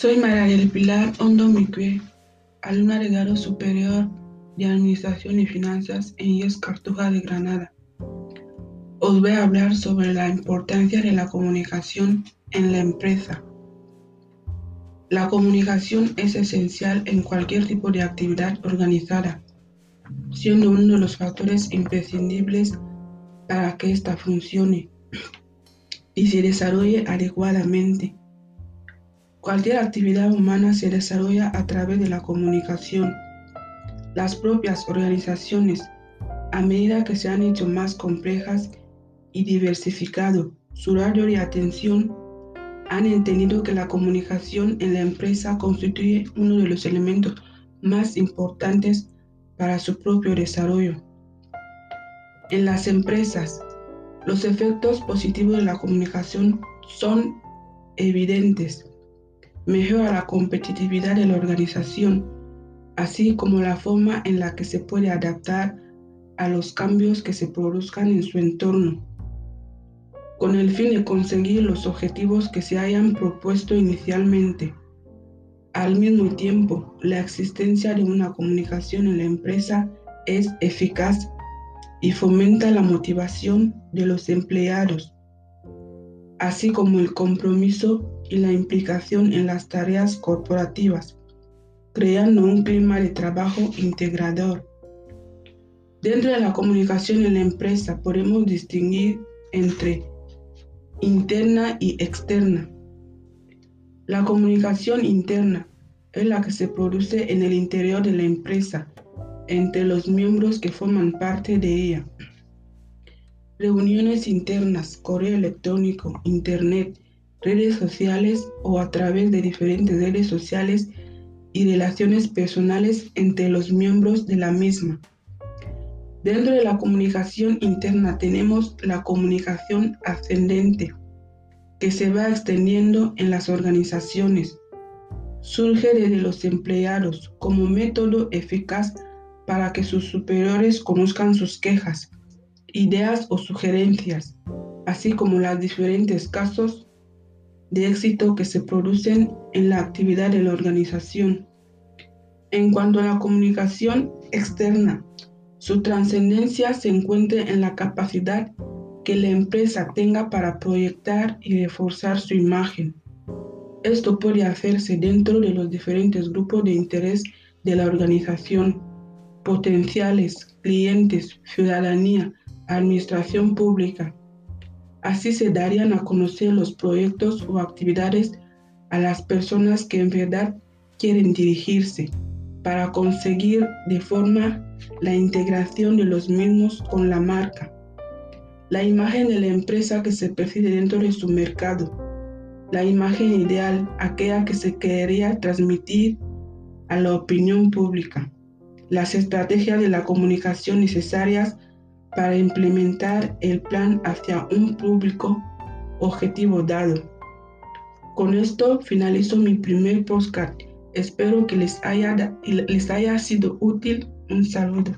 Soy María del Pilar Hondo Micue, alumna de grado superior de Administración y Finanzas en IES Cartuja de Granada. Os voy a hablar sobre la importancia de la comunicación en la empresa. La comunicación es esencial en cualquier tipo de actividad organizada, siendo uno de los factores imprescindibles para que ésta funcione y se desarrolle adecuadamente. Cualquier actividad humana se desarrolla a través de la comunicación. Las propias organizaciones, a medida que se han hecho más complejas y diversificado su radio de atención, han entendido que la comunicación en la empresa constituye uno de los elementos más importantes para su propio desarrollo. En las empresas, los efectos positivos de la comunicación son evidentes mejora la competitividad de la organización, así como la forma en la que se puede adaptar a los cambios que se produzcan en su entorno, con el fin de conseguir los objetivos que se hayan propuesto inicialmente. Al mismo tiempo, la existencia de una comunicación en la empresa es eficaz y fomenta la motivación de los empleados, así como el compromiso y la implicación en las tareas corporativas, creando un clima de trabajo integrador. Dentro de la comunicación en la empresa podemos distinguir entre interna y externa. La comunicación interna es la que se produce en el interior de la empresa, entre los miembros que forman parte de ella. Reuniones internas, correo electrónico, internet, redes sociales o a través de diferentes redes sociales y relaciones personales entre los miembros de la misma. Dentro de la comunicación interna tenemos la comunicación ascendente, que se va extendiendo en las organizaciones. Surge desde los empleados como método eficaz para que sus superiores conozcan sus quejas, ideas o sugerencias, así como los diferentes casos de éxito que se producen en la actividad de la organización. En cuanto a la comunicación externa, su trascendencia se encuentra en la capacidad que la empresa tenga para proyectar y reforzar su imagen. Esto puede hacerse dentro de los diferentes grupos de interés de la organización, potenciales, clientes, ciudadanía, administración pública, Así se darían a conocer los proyectos o actividades a las personas que en verdad quieren dirigirse para conseguir de forma la integración de los mismos con la marca, la imagen de la empresa que se percibe dentro de su mercado, la imagen ideal, aquella que se quería transmitir a la opinión pública, las estrategias de la comunicación necesarias para implementar el plan hacia un público objetivo dado. Con esto finalizo mi primer postcard. Espero que les haya, les haya sido útil. Un saludo.